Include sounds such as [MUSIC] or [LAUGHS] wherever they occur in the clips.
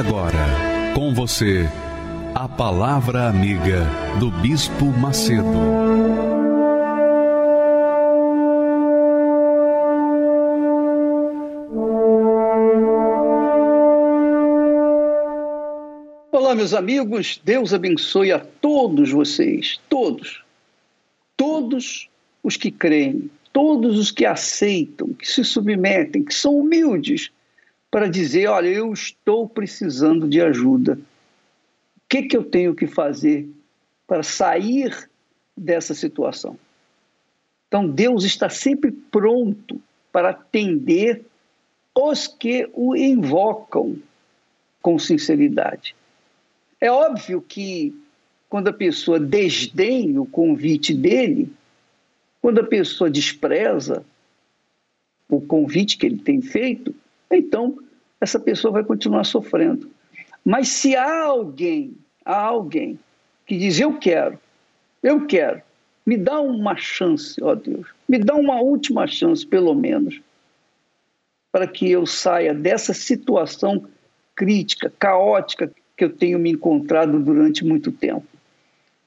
Agora, com você, a Palavra Amiga do Bispo Macedo. Olá, meus amigos, Deus abençoe a todos vocês, todos, todos os que creem, todos os que aceitam, que se submetem, que são humildes, para dizer: olha, eu estou precisando de ajuda que, que eu tenho que fazer para sair dessa situação? Então, Deus está sempre pronto para atender os que o invocam com sinceridade. É óbvio que quando a pessoa desdenha o convite dele, quando a pessoa despreza o convite que ele tem feito, então essa pessoa vai continuar sofrendo. Mas se há alguém, há alguém que diz: Eu quero, eu quero, me dá uma chance, ó Deus, me dá uma última chance, pelo menos, para que eu saia dessa situação crítica, caótica que eu tenho me encontrado durante muito tempo.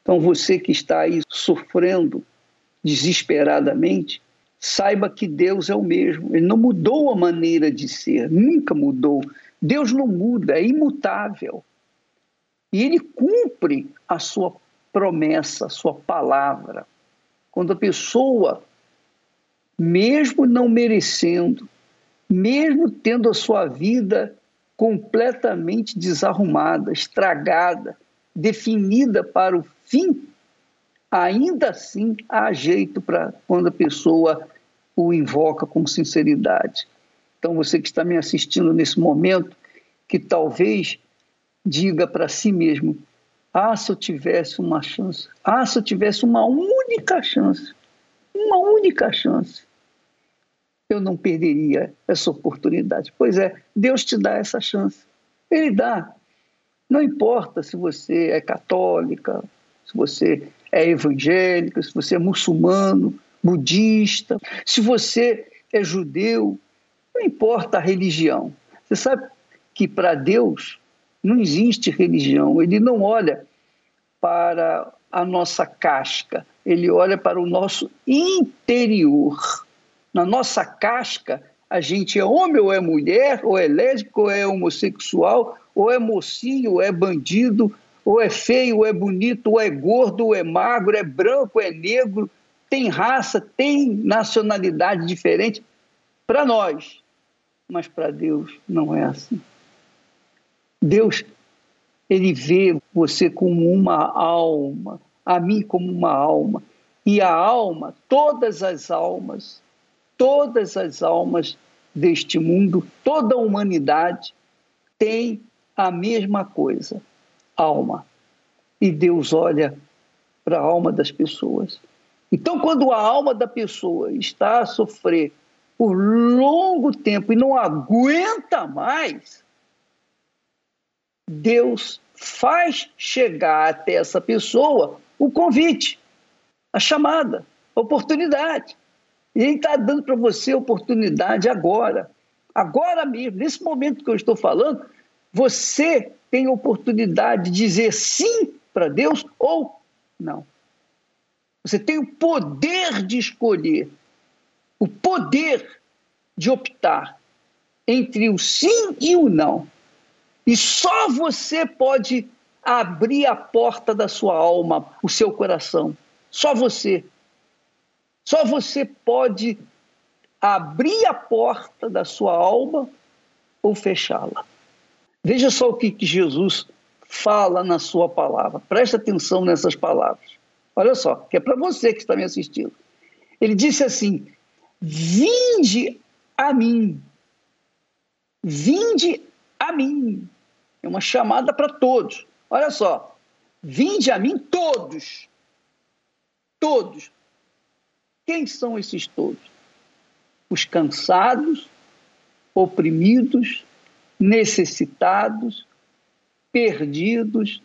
Então, você que está aí sofrendo desesperadamente, saiba que Deus é o mesmo. Ele não mudou a maneira de ser, nunca mudou. Deus não muda, é imutável. E ele cumpre a sua promessa, a sua palavra. Quando a pessoa, mesmo não merecendo, mesmo tendo a sua vida completamente desarrumada, estragada, definida para o fim, ainda assim há jeito para quando a pessoa o invoca com sinceridade. Então, você que está me assistindo nesse momento, que talvez diga para si mesmo: ah, se eu tivesse uma chance, ah, se eu tivesse uma única chance, uma única chance, eu não perderia essa oportunidade. Pois é, Deus te dá essa chance. Ele dá. Não importa se você é católica, se você é evangélica, se você é muçulmano, budista, se você é judeu, não importa a religião. Você sabe que para Deus não existe religião. Ele não olha para a nossa casca, ele olha para o nosso interior. Na nossa casca, a gente é homem ou é mulher, ou é lésbico, ou é homossexual, ou é mocinho, ou é bandido, ou é feio, ou é bonito, ou é gordo, ou é magro, é branco, é negro, tem raça, tem nacionalidade diferente. Para nós, mas para Deus não é assim. Deus, ele vê você como uma alma, a mim como uma alma. E a alma, todas as almas, todas as almas deste mundo, toda a humanidade tem a mesma coisa, alma. E Deus olha para a alma das pessoas. Então, quando a alma da pessoa está a sofrer por longo tempo e não aguenta mais, Deus faz chegar até essa pessoa o convite, a chamada, a oportunidade. E Ele está dando para você oportunidade agora, agora mesmo, nesse momento que eu estou falando, você tem a oportunidade de dizer sim para Deus ou não. Você tem o poder de escolher o poder de optar entre o sim e o não. E só você pode abrir a porta da sua alma, o seu coração. Só você. Só você pode abrir a porta da sua alma ou fechá-la. Veja só o que, Jesus fala na sua palavra. Preste atenção nessas palavras. Olha só, que é para você que está me assistindo. Ele disse assim: Vinde a mim, Vinde a mim. É uma chamada para todos. Olha só. Vinde a mim todos. Todos. Quem são esses todos? Os cansados, oprimidos, necessitados, perdidos,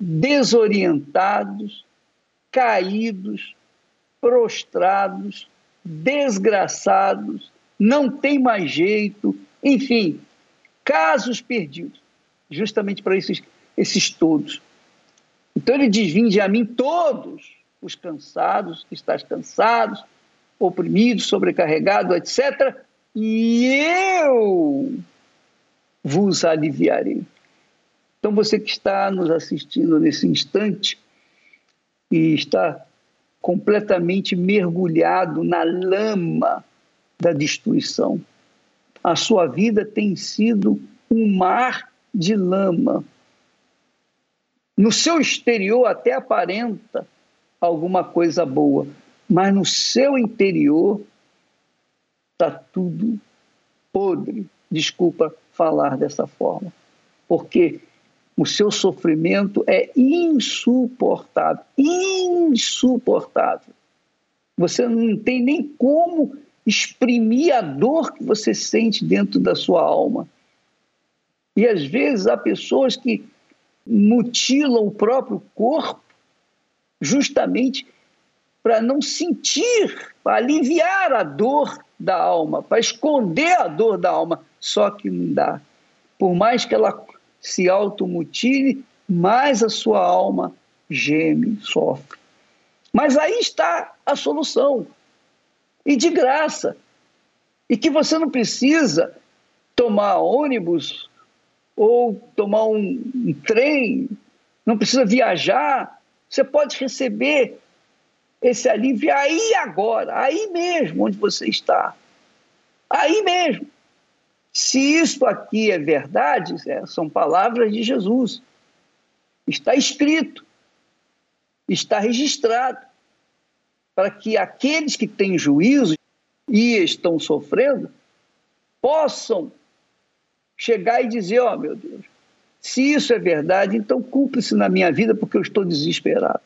desorientados, caídos, prostrados, desgraçados, não tem mais jeito, enfim, casos perdidos, justamente para esses, esses todos. Então ele diz: Vinde a mim todos os cansados, que estás cansados, oprimidos, sobrecarregados, etc., e eu vos aliviarei. Então, você que está nos assistindo nesse instante e está completamente mergulhado na lama da destruição, a sua vida tem sido um mar de lama. No seu exterior até aparenta alguma coisa boa, mas no seu interior está tudo podre. Desculpa falar dessa forma, porque o seu sofrimento é insuportável insuportável. Você não tem nem como exprimir a dor que você sente dentro da sua alma. E às vezes há pessoas que mutilam o próprio corpo justamente para não sentir, para aliviar a dor da alma, para esconder a dor da alma. Só que não dá. Por mais que ela se automutile, mais a sua alma geme, sofre. Mas aí está a solução. E de graça. E que você não precisa tomar ônibus ou tomar um, um trem, não precisa viajar. Você pode receber esse alívio aí agora, aí mesmo onde você está. Aí mesmo. Se isso aqui é verdade, é, são palavras de Jesus. Está escrito, está registrado, para que aqueles que têm juízo e estão sofrendo possam chegar e dizer: Ó oh, meu Deus, se isso é verdade, então cumpre-se na minha vida porque eu estou desesperado.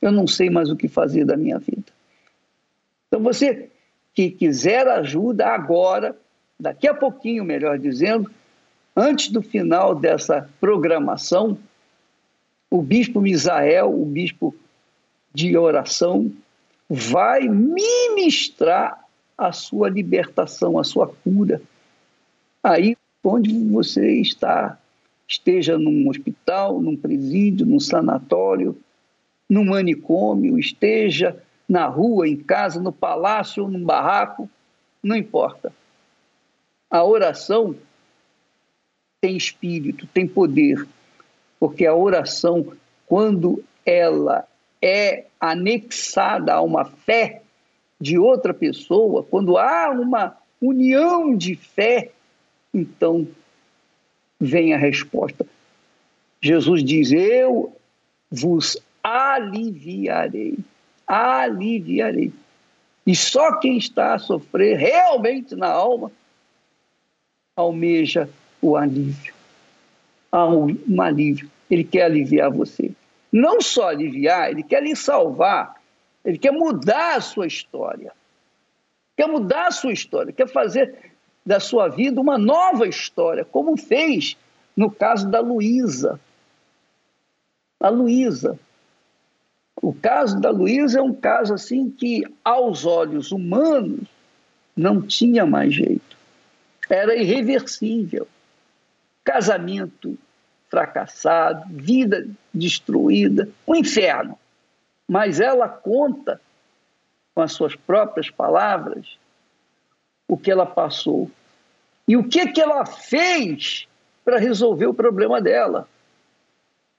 Eu não sei mais o que fazer da minha vida. Então você que quiser ajuda agora, daqui a pouquinho, melhor dizendo, antes do final dessa programação, o bispo Misael, o bispo de oração, vai ministrar a sua libertação, a sua cura. Aí onde você está, esteja num hospital, num presídio, num sanatório, num manicômio, esteja na rua, em casa, no palácio num barraco, não importa. A oração tem espírito, tem poder, porque a oração, quando ela é anexada a uma fé de outra pessoa, quando há uma união de fé, então vem a resposta. Jesus diz: Eu vos aliviarei, aliviarei. E só quem está a sofrer realmente na alma almeja o alívio. Um alívio. Ele quer aliviar você. Não só aliviar, ele quer lhe salvar. Ele quer mudar a sua história. Quer mudar a sua história, quer fazer da sua vida uma nova história, como fez no caso da Luísa. A Luísa. O caso da Luísa é um caso assim que, aos olhos humanos, não tinha mais jeito era irreversível. Casamento fracassado, vida destruída, um inferno. Mas ela conta, com as suas próprias palavras, o que ela passou. E o que, que ela fez para resolver o problema dela.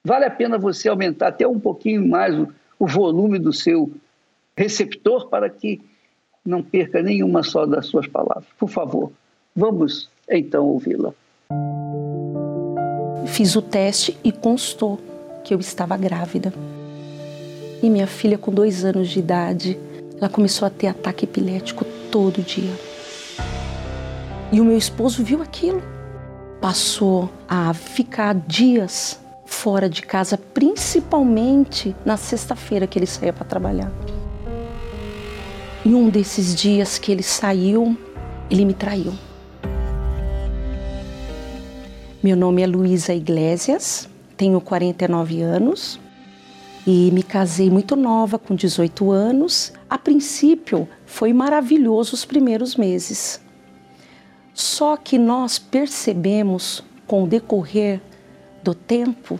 Vale a pena você aumentar até um pouquinho mais o, o volume do seu receptor para que não perca nenhuma só das suas palavras. Por favor, Vamos então ouvi-la. Fiz o teste e constou que eu estava grávida. E minha filha, com dois anos de idade, ela começou a ter ataque epilético todo dia. E o meu esposo viu aquilo. passou a ficar dias fora de casa, principalmente na sexta-feira que ele saía para trabalhar. Em um desses dias que ele saiu, ele me traiu. Meu nome é Luísa Iglesias, tenho 49 anos e me casei muito nova, com 18 anos. A princípio, foi maravilhoso os primeiros meses. Só que nós percebemos com o decorrer do tempo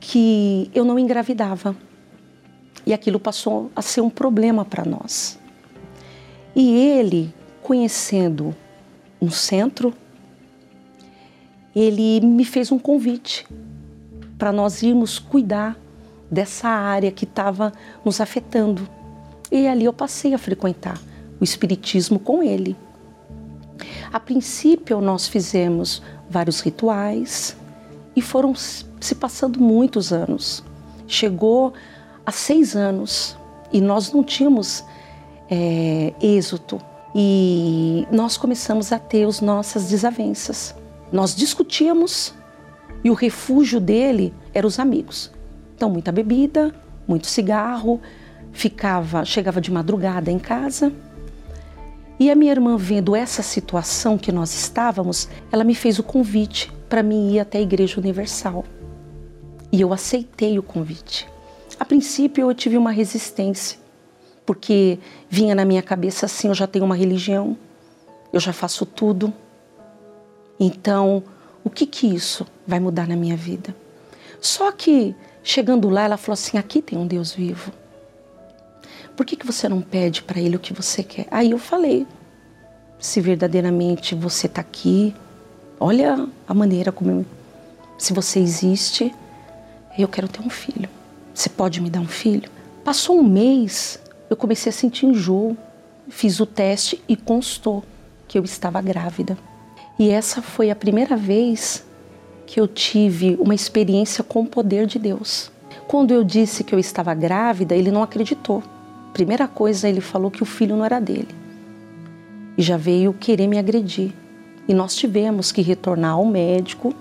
que eu não engravidava. E aquilo passou a ser um problema para nós. E ele, conhecendo um centro, ele me fez um convite para nós irmos cuidar dessa área que estava nos afetando. E ali eu passei a frequentar o Espiritismo com ele. A princípio, nós fizemos vários rituais e foram se passando muitos anos. Chegou a seis anos e nós não tínhamos é, êxito. E nós começamos a ter as nossas desavenças. Nós discutíamos e o refúgio dele eram os amigos. Então, muita bebida, muito cigarro, ficava, chegava de madrugada em casa. E a minha irmã, vendo essa situação que nós estávamos, ela me fez o convite para mim ir até a Igreja Universal. E eu aceitei o convite. A princípio eu tive uma resistência, porque vinha na minha cabeça assim: eu já tenho uma religião, eu já faço tudo. Então, o que que isso vai mudar na minha vida? Só que Chegando lá, ela falou assim: aqui tem um Deus vivo. Por que, que você não pede para Ele o que você quer? Aí eu falei: se verdadeiramente você está aqui, olha a maneira como eu, se você existe, eu quero ter um filho. Você pode me dar um filho? Passou um mês, eu comecei a sentir enjoo. Fiz o teste e constou que eu estava grávida. E essa foi a primeira vez que eu tive uma experiência com o poder de Deus. Quando eu disse que eu estava grávida, ele não acreditou. Primeira coisa, ele falou que o filho não era dele. E já veio querer me agredir. E nós tivemos que retornar ao médico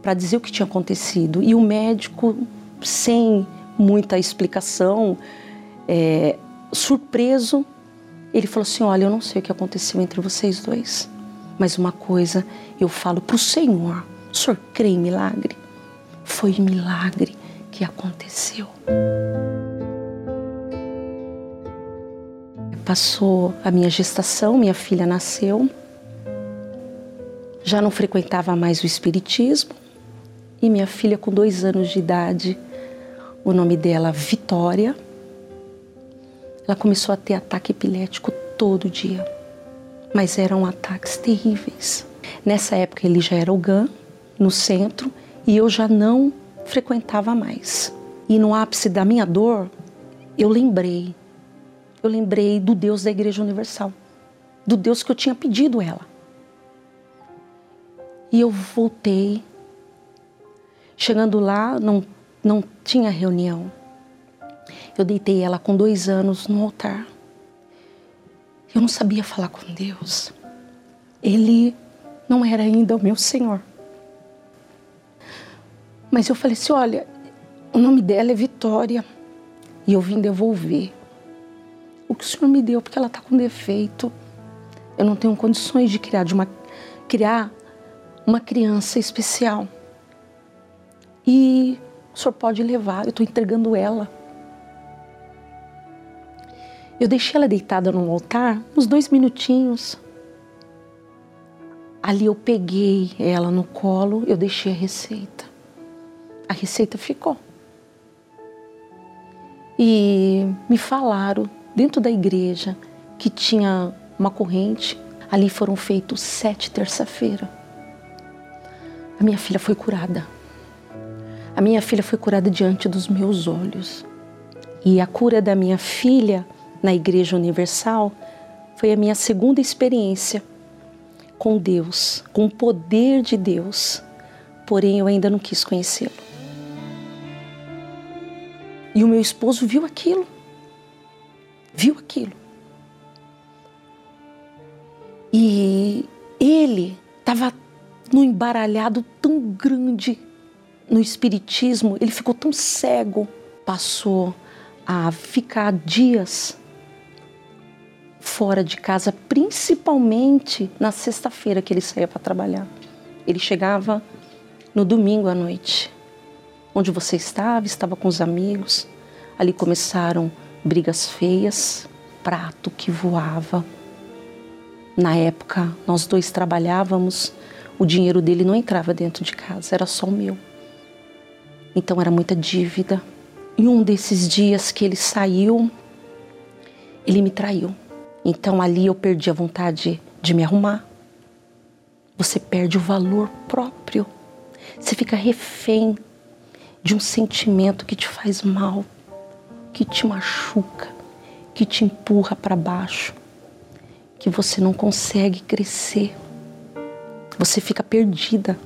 para dizer o que tinha acontecido. E o médico, sem muita explicação, é, surpreso, ele falou assim: Olha, eu não sei o que aconteceu entre vocês dois, mas uma coisa eu falo para o Senhor o senhor crê em milagre? Foi milagre que aconteceu. Passou a minha gestação, minha filha nasceu. Já não frequentava mais o Espiritismo. E minha filha, com dois anos de idade, o nome dela Vitória, ela começou a ter ataque epilético todo dia. Mas eram ataques terríveis. Nessa época ele já era o GAN, no centro e eu já não frequentava mais. E no ápice da minha dor, eu lembrei, eu lembrei do Deus da Igreja Universal, do Deus que eu tinha pedido ela. E eu voltei. Chegando lá, não, não tinha reunião. Eu deitei ela com dois anos no altar. Eu não sabia falar com Deus. Ele não era ainda o meu Senhor. Mas eu falei assim: olha, o nome dela é Vitória e eu vim devolver o que o senhor me deu, porque ela está com defeito. Eu não tenho condições de criar, de uma, criar uma criança especial. E o senhor pode levar, eu estou entregando ela. Eu deixei ela deitada no altar uns dois minutinhos. Ali eu peguei ela no colo, eu deixei a receita a receita ficou. E me falaram dentro da igreja que tinha uma corrente. Ali foram feitos sete terça-feira. A minha filha foi curada. A minha filha foi curada diante dos meus olhos. E a cura da minha filha na Igreja Universal foi a minha segunda experiência com Deus, com o poder de Deus. Porém, eu ainda não quis conhecê-lo. E o meu esposo viu aquilo. Viu aquilo. E ele estava num embaralhado tão grande no espiritismo, ele ficou tão cego, passou a ficar dias fora de casa, principalmente na sexta-feira que ele saía para trabalhar. Ele chegava no domingo à noite. Onde você estava, estava com os amigos. Ali começaram brigas feias, prato que voava. Na época, nós dois trabalhávamos, o dinheiro dele não entrava dentro de casa, era só o meu. Então era muita dívida. E um desses dias que ele saiu, ele me traiu. Então ali eu perdi a vontade de me arrumar. Você perde o valor próprio. Você fica refém de um sentimento que te faz mal, que te machuca, que te empurra para baixo, que você não consegue crescer. Você fica perdida.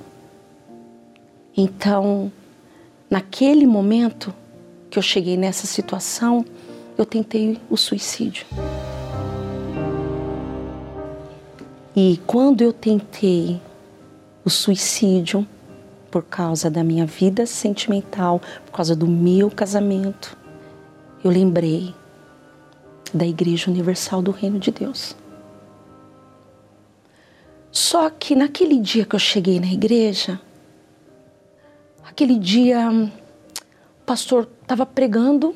Então, naquele momento que eu cheguei nessa situação, eu tentei o suicídio. E quando eu tentei o suicídio por causa da minha vida sentimental, por causa do meu casamento, eu lembrei da Igreja Universal do Reino de Deus. Só que naquele dia que eu cheguei na igreja, aquele dia o pastor estava pregando,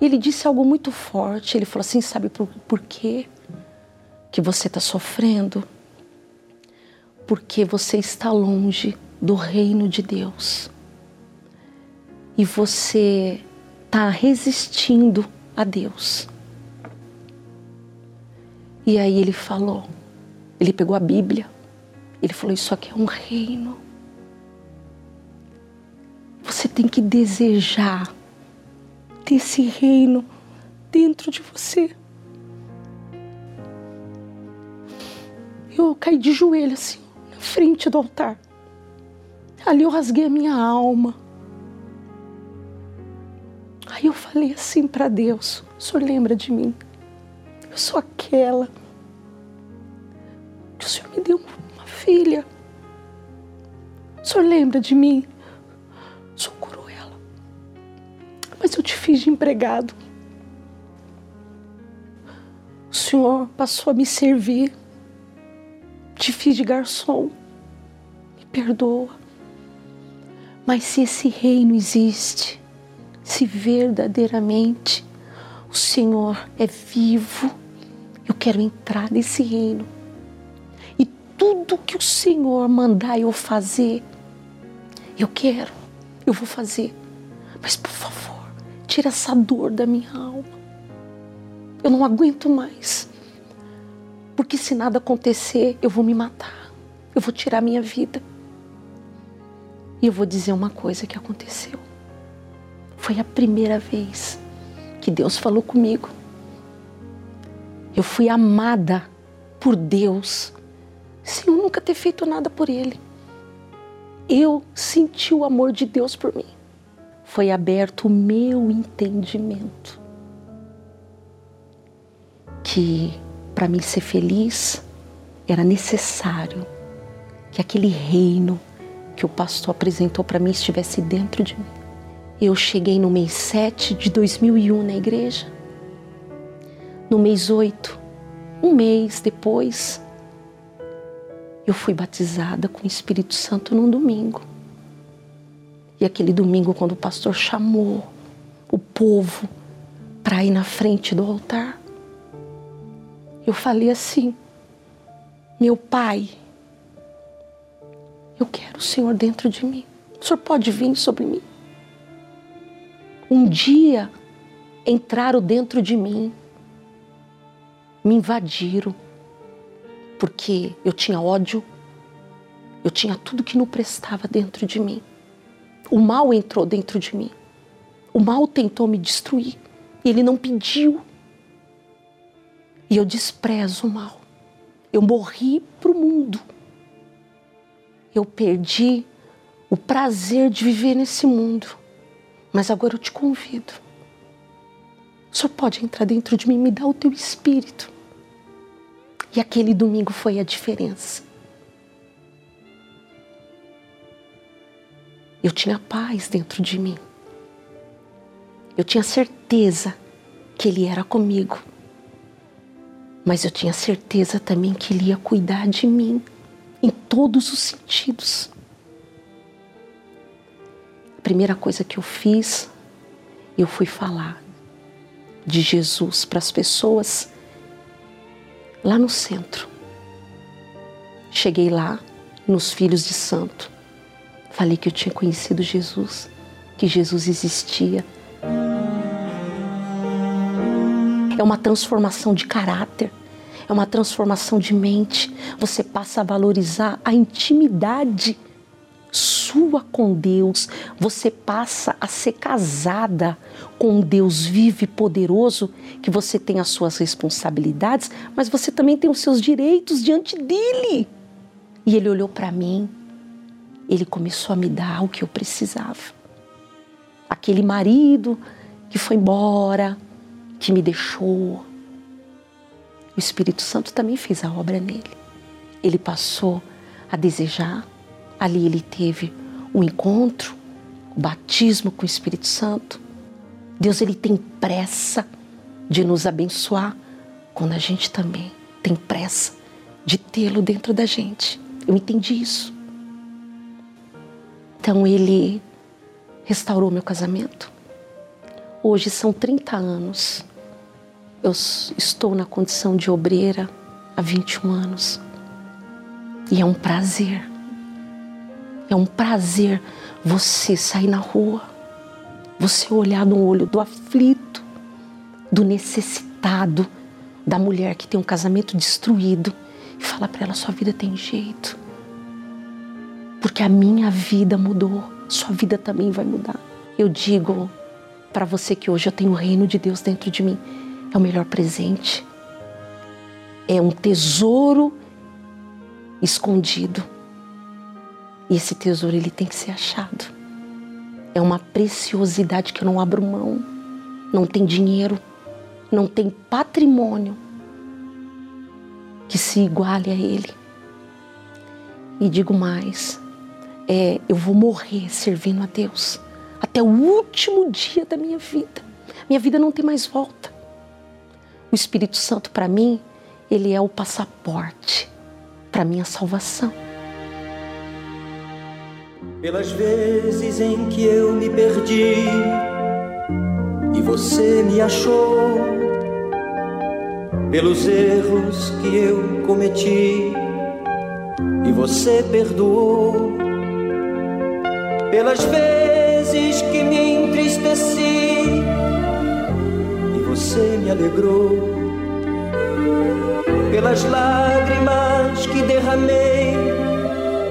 ele disse algo muito forte. Ele falou assim: Sabe por, por quê? Que você está sofrendo porque você está longe do reino de Deus e você está resistindo a Deus. E aí ele falou, ele pegou a Bíblia, ele falou: Isso aqui é um reino. Você tem que desejar ter esse reino dentro de você. Eu caí de joelho assim, na frente do altar. Ali eu rasguei a minha alma. Aí eu falei assim para Deus: O Senhor lembra de mim? Eu sou aquela que o Senhor me deu uma filha. O Senhor lembra de mim? O Senhor curou ela. Mas eu te fiz de empregado. O Senhor passou a me servir te fiz de garçom, me perdoa. Mas se esse reino existe, se verdadeiramente o Senhor é vivo, eu quero entrar nesse reino. E tudo que o Senhor mandar eu fazer, eu quero, eu vou fazer. Mas por favor, tira essa dor da minha alma. Eu não aguento mais. Porque se nada acontecer, eu vou me matar. Eu vou tirar minha vida. E eu vou dizer uma coisa que aconteceu. Foi a primeira vez que Deus falou comigo. Eu fui amada por Deus sem eu nunca ter feito nada por Ele. Eu senti o amor de Deus por mim. Foi aberto o meu entendimento que para mim ser feliz, era necessário que aquele reino que o pastor apresentou para mim estivesse dentro de mim. Eu cheguei no mês 7 de 2001 na igreja. No mês 8, um mês depois, eu fui batizada com o Espírito Santo num domingo. E aquele domingo, quando o pastor chamou o povo para ir na frente do altar, eu falei assim: Meu pai, eu quero o Senhor dentro de mim. O Senhor pode vir sobre mim. Um dia entraram dentro de mim, me invadiram, porque eu tinha ódio, eu tinha tudo que não prestava dentro de mim. O mal entrou dentro de mim. O mal tentou me destruir. Ele não pediu e eu desprezo o mal. Eu morri para o mundo. Eu perdi o prazer de viver nesse mundo. Mas agora eu te convido. Só pode entrar dentro de mim, e me dar o teu espírito. E aquele domingo foi a diferença. Eu tinha paz dentro de mim. Eu tinha certeza que Ele era comigo. Mas eu tinha certeza também que Ele ia cuidar de mim em todos os sentidos. A primeira coisa que eu fiz, eu fui falar de Jesus para as pessoas lá no centro. Cheguei lá, nos Filhos de Santo. Falei que eu tinha conhecido Jesus, que Jesus existia. É uma transformação de caráter, é uma transformação de mente. Você passa a valorizar a intimidade sua com Deus, você passa a ser casada com um Deus vivo e poderoso, que você tem as suas responsabilidades, mas você também tem os seus direitos diante dele. E ele olhou para mim, ele começou a me dar o que eu precisava. Aquele marido que foi embora, que me deixou. O Espírito Santo também fez a obra nele. Ele passou a desejar Ali ele teve um encontro, o batismo com o Espírito Santo. Deus ele tem pressa de nos abençoar quando a gente também tem pressa de tê-lo dentro da gente. Eu entendi isso. Então ele restaurou meu casamento. Hoje são 30 anos. Eu estou na condição de obreira há 21 anos. E é um prazer é um prazer você sair na rua, você olhar no olho do aflito, do necessitado, da mulher que tem um casamento destruído e falar para ela: sua vida tem jeito. Porque a minha vida mudou, sua vida também vai mudar. Eu digo para você que hoje eu tenho o reino de Deus dentro de mim, é o melhor presente. É um tesouro escondido e esse tesouro ele tem que ser achado. É uma preciosidade que eu não abro mão. Não tem dinheiro, não tem patrimônio que se iguale a ele. E digo mais, é, eu vou morrer servindo a Deus até o último dia da minha vida. Minha vida não tem mais volta. O Espírito Santo para mim, ele é o passaporte para minha salvação. Pelas vezes em que eu me perdi e você me achou, pelos erros que eu cometi e você perdoou, pelas vezes que me entristeci você me alegrou, pelas lágrimas que derramei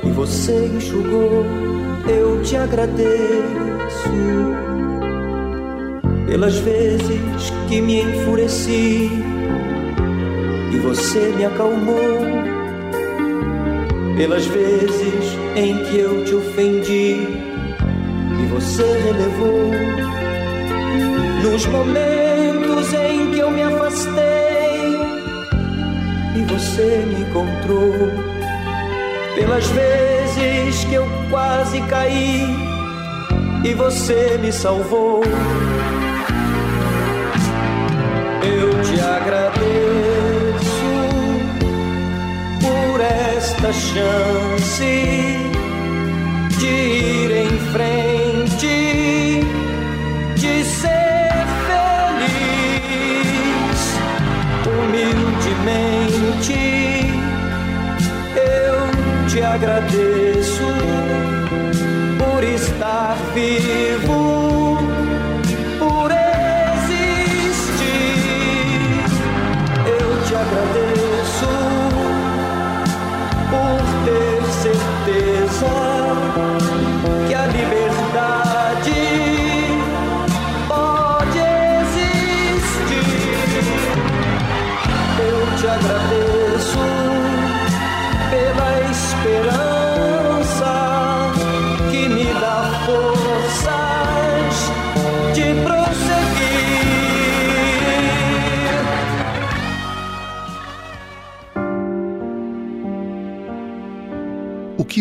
e você enxugou. Eu te agradeço pelas vezes que me enfureci e você me acalmou, pelas vezes em que eu te ofendi e você relevou, nos momentos em que eu me afastei e você me encontrou, pelas vezes que eu quase caí e você me salvou. Eu te agradeço por esta chance de ir agradeço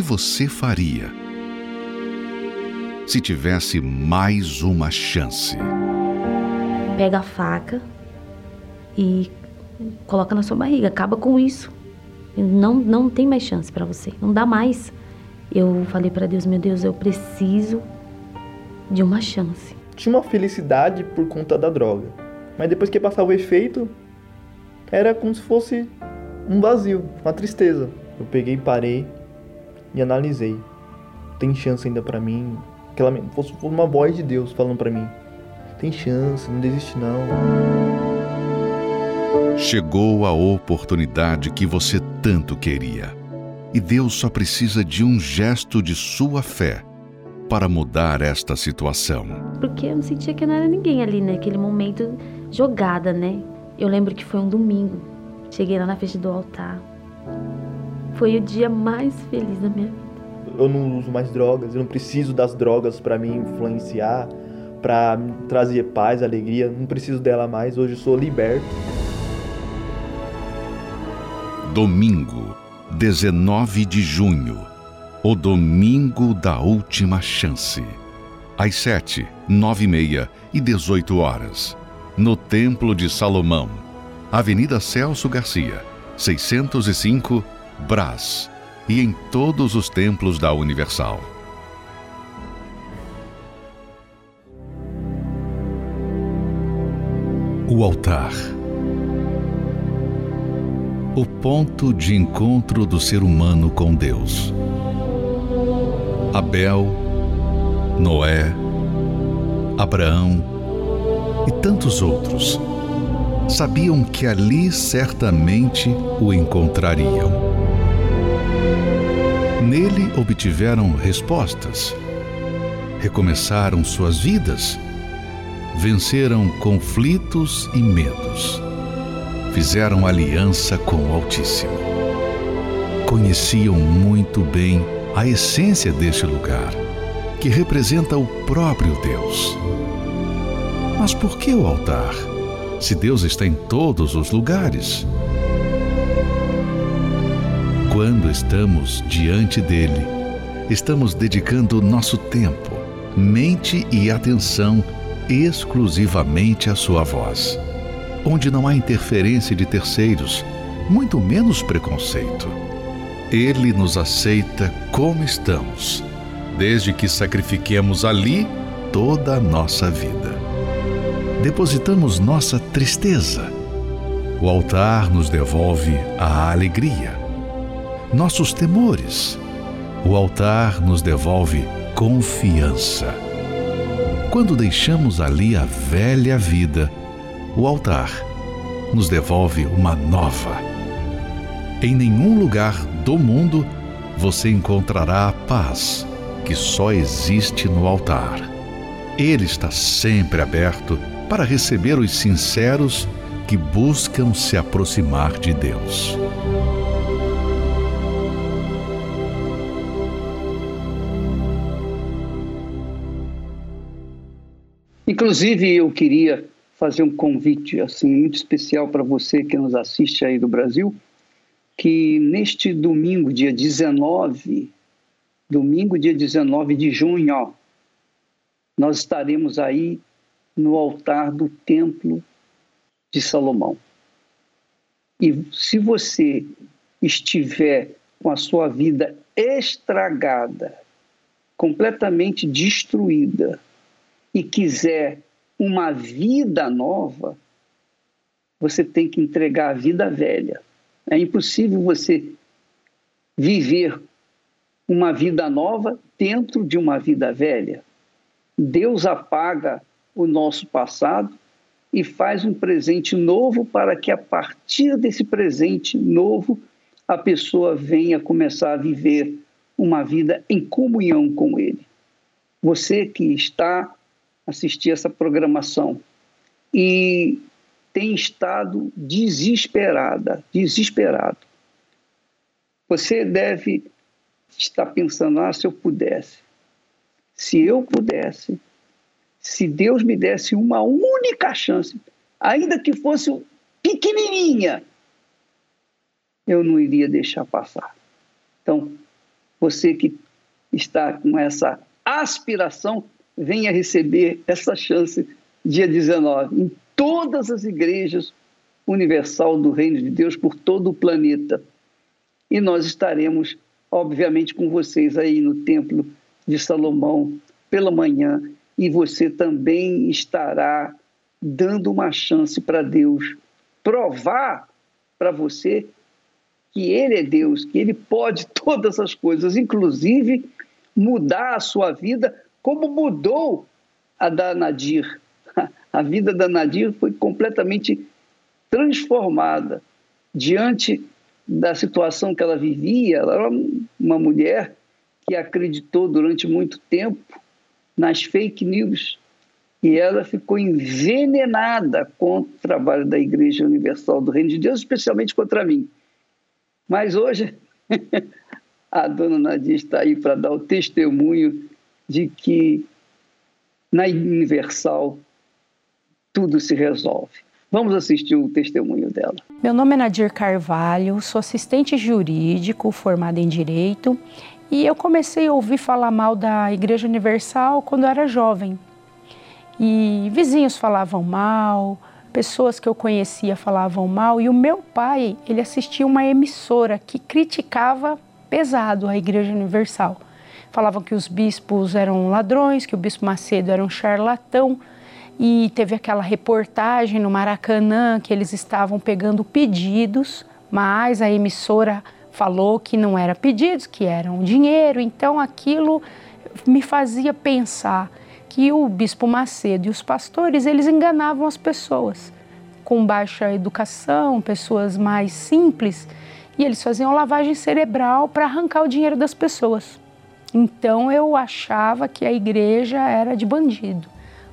que você faria? se tivesse mais uma chance? Pega a faca e coloca na sua barriga, acaba com isso. Não, não tem mais chance para você, não dá mais. Eu falei para Deus, meu Deus, eu preciso de uma chance. Tinha uma felicidade por conta da droga, mas depois que passava o efeito, era como se fosse um vazio, uma tristeza. Eu peguei, parei e analisei. Tem chance ainda para mim? Aquela fosse uma voz de Deus falando para mim. Tem chance, não desiste não. Chegou a oportunidade que você tanto queria. E Deus só precisa de um gesto de sua fé para mudar esta situação. Porque eu não sentia que não era ninguém ali naquele momento jogada, né? Eu lembro que foi um domingo. Cheguei lá na frente do altar. Foi o dia mais feliz da minha vida. Eu não uso mais drogas, eu não preciso das drogas para me influenciar, para trazer paz, alegria, não preciso dela mais. Hoje eu sou liberto. Domingo, 19 de junho, o domingo da última chance. Às 7, 9 e meia e 18 horas, no Templo de Salomão, Avenida Celso Garcia, 605, Brás, e em todos os templos da Universal. O altar o ponto de encontro do ser humano com Deus. Abel, Noé, Abraão e tantos outros sabiam que ali certamente o encontrariam. Nele obtiveram respostas, recomeçaram suas vidas, venceram conflitos e medos fizeram aliança com o Altíssimo. Conheciam muito bem a essência deste lugar, que representa o próprio Deus. Mas por que o altar, se Deus está em todos os lugares? Quando estamos diante dele, estamos dedicando nosso tempo, mente e atenção exclusivamente à sua voz onde não há interferência de terceiros, muito menos preconceito. Ele nos aceita como estamos, desde que sacrifiquemos ali toda a nossa vida. Depositamos nossa tristeza. O altar nos devolve a alegria. Nossos temores. O altar nos devolve confiança. Quando deixamos ali a velha vida, o altar nos devolve uma nova. Em nenhum lugar do mundo você encontrará a paz que só existe no altar. Ele está sempre aberto para receber os sinceros que buscam se aproximar de Deus. Inclusive, eu queria fazer um convite assim muito especial para você que nos assiste aí do Brasil, que neste domingo, dia 19, domingo, dia 19 de junho, ó, nós estaremos aí no altar do Templo de Salomão. E se você estiver com a sua vida estragada, completamente destruída, e quiser uma vida nova, você tem que entregar a vida velha. É impossível você viver uma vida nova dentro de uma vida velha. Deus apaga o nosso passado e faz um presente novo para que a partir desse presente novo a pessoa venha começar a viver uma vida em comunhão com Ele. Você que está assistir essa programação e tem estado desesperada, desesperado. Você deve estar pensando: ah, se eu pudesse, se eu pudesse, se Deus me desse uma única chance, ainda que fosse pequenininha, eu não iria deixar passar. Então, você que está com essa aspiração, venha receber essa chance dia 19 em todas as igrejas universal do Reino de Deus por todo o planeta. E nós estaremos, obviamente, com vocês aí no Templo de Salomão pela manhã e você também estará dando uma chance para Deus provar para você que Ele é Deus, que Ele pode [LAUGHS] todas as coisas, inclusive mudar a sua vida, como mudou a da Nadir. [LAUGHS] A vida da Nadir foi completamente transformada diante da situação que ela vivia. Ela era uma mulher que acreditou durante muito tempo nas fake news e ela ficou envenenada contra o trabalho da Igreja Universal do Reino de Deus, especialmente contra mim. Mas hoje [LAUGHS] a dona Nadia está aí para dar o testemunho de que na Universal tudo se resolve. Vamos assistir o testemunho dela. Meu nome é Nadir Carvalho, sou assistente jurídico formada em Direito e eu comecei a ouvir falar mal da Igreja Universal quando eu era jovem. E vizinhos falavam mal, pessoas que eu conhecia falavam mal e o meu pai, ele assistia uma emissora que criticava pesado a Igreja Universal. Falavam que os bispos eram ladrões, que o bispo Macedo era um charlatão e teve aquela reportagem no Maracanã que eles estavam pegando pedidos, mas a emissora falou que não era pedidos, que eram dinheiro. Então aquilo me fazia pensar que o bispo Macedo e os pastores, eles enganavam as pessoas com baixa educação, pessoas mais simples, e eles faziam lavagem cerebral para arrancar o dinheiro das pessoas. Então eu achava que a igreja era de bandido,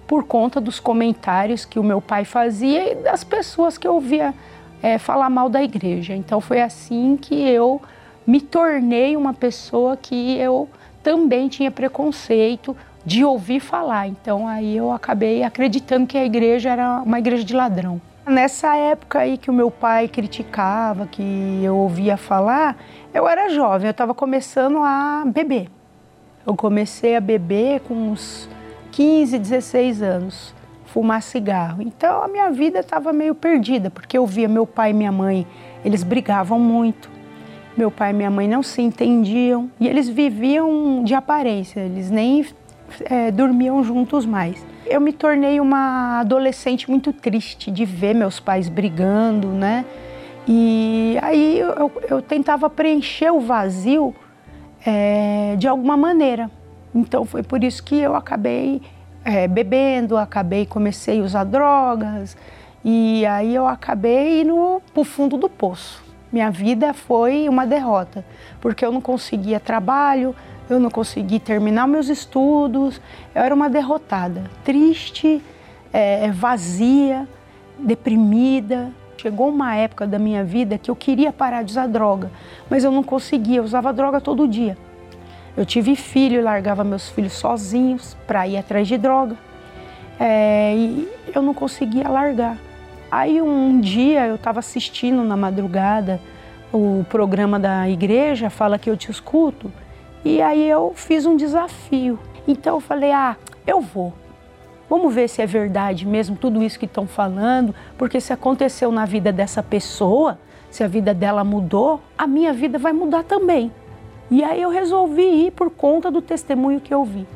por conta dos comentários que o meu pai fazia e das pessoas que eu ouvia é, falar mal da igreja. Então foi assim que eu me tornei uma pessoa que eu também tinha preconceito de ouvir falar. Então aí eu acabei acreditando que a igreja era uma igreja de ladrão. Nessa época aí que o meu pai criticava, que eu ouvia falar, eu era jovem, eu estava começando a beber. Eu comecei a beber com uns 15, 16 anos, fumar cigarro. Então a minha vida estava meio perdida, porque eu via meu pai e minha mãe, eles brigavam muito. Meu pai e minha mãe não se entendiam e eles viviam de aparência, eles nem é, dormiam juntos mais. Eu me tornei uma adolescente muito triste de ver meus pais brigando, né? E aí eu, eu tentava preencher o vazio é, de alguma maneira. Então foi por isso que eu acabei é, bebendo, acabei comecei a usar drogas e aí eu acabei indo para o fundo do poço. Minha vida foi uma derrota porque eu não conseguia trabalho, eu não consegui terminar meus estudos, eu era uma derrotada, triste, é, vazia, deprimida. Chegou uma época da minha vida que eu queria parar de usar droga, mas eu não conseguia, eu usava droga todo dia. Eu tive filho largava meus filhos sozinhos para ir atrás de droga. É, e eu não conseguia largar. Aí um dia eu estava assistindo na madrugada o programa da igreja, Fala que eu te escuto, e aí eu fiz um desafio. Então eu falei: ah, eu vou. Vamos ver se é verdade mesmo tudo isso que estão falando, porque se aconteceu na vida dessa pessoa, se a vida dela mudou, a minha vida vai mudar também. E aí eu resolvi ir por conta do testemunho que eu vi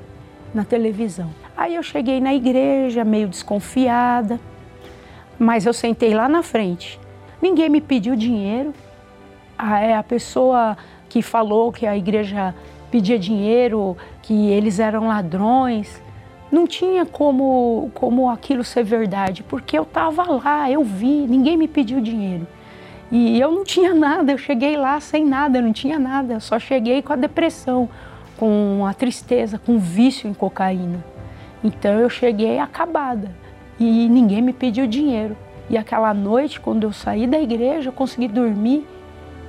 na televisão. Aí eu cheguei na igreja meio desconfiada, mas eu sentei lá na frente. Ninguém me pediu dinheiro. Ah, é a pessoa que falou que a igreja pedia dinheiro, que eles eram ladrões. Não tinha como, como aquilo ser verdade, porque eu estava lá, eu vi, ninguém me pediu dinheiro. E eu não tinha [LAUGHS] nada, eu cheguei lá sem nada, eu não tinha nada, eu só cheguei com a depressão, com a tristeza, com o vício em cocaína. Então eu cheguei acabada e ninguém me pediu dinheiro. E aquela noite, quando eu saí da igreja, eu consegui dormir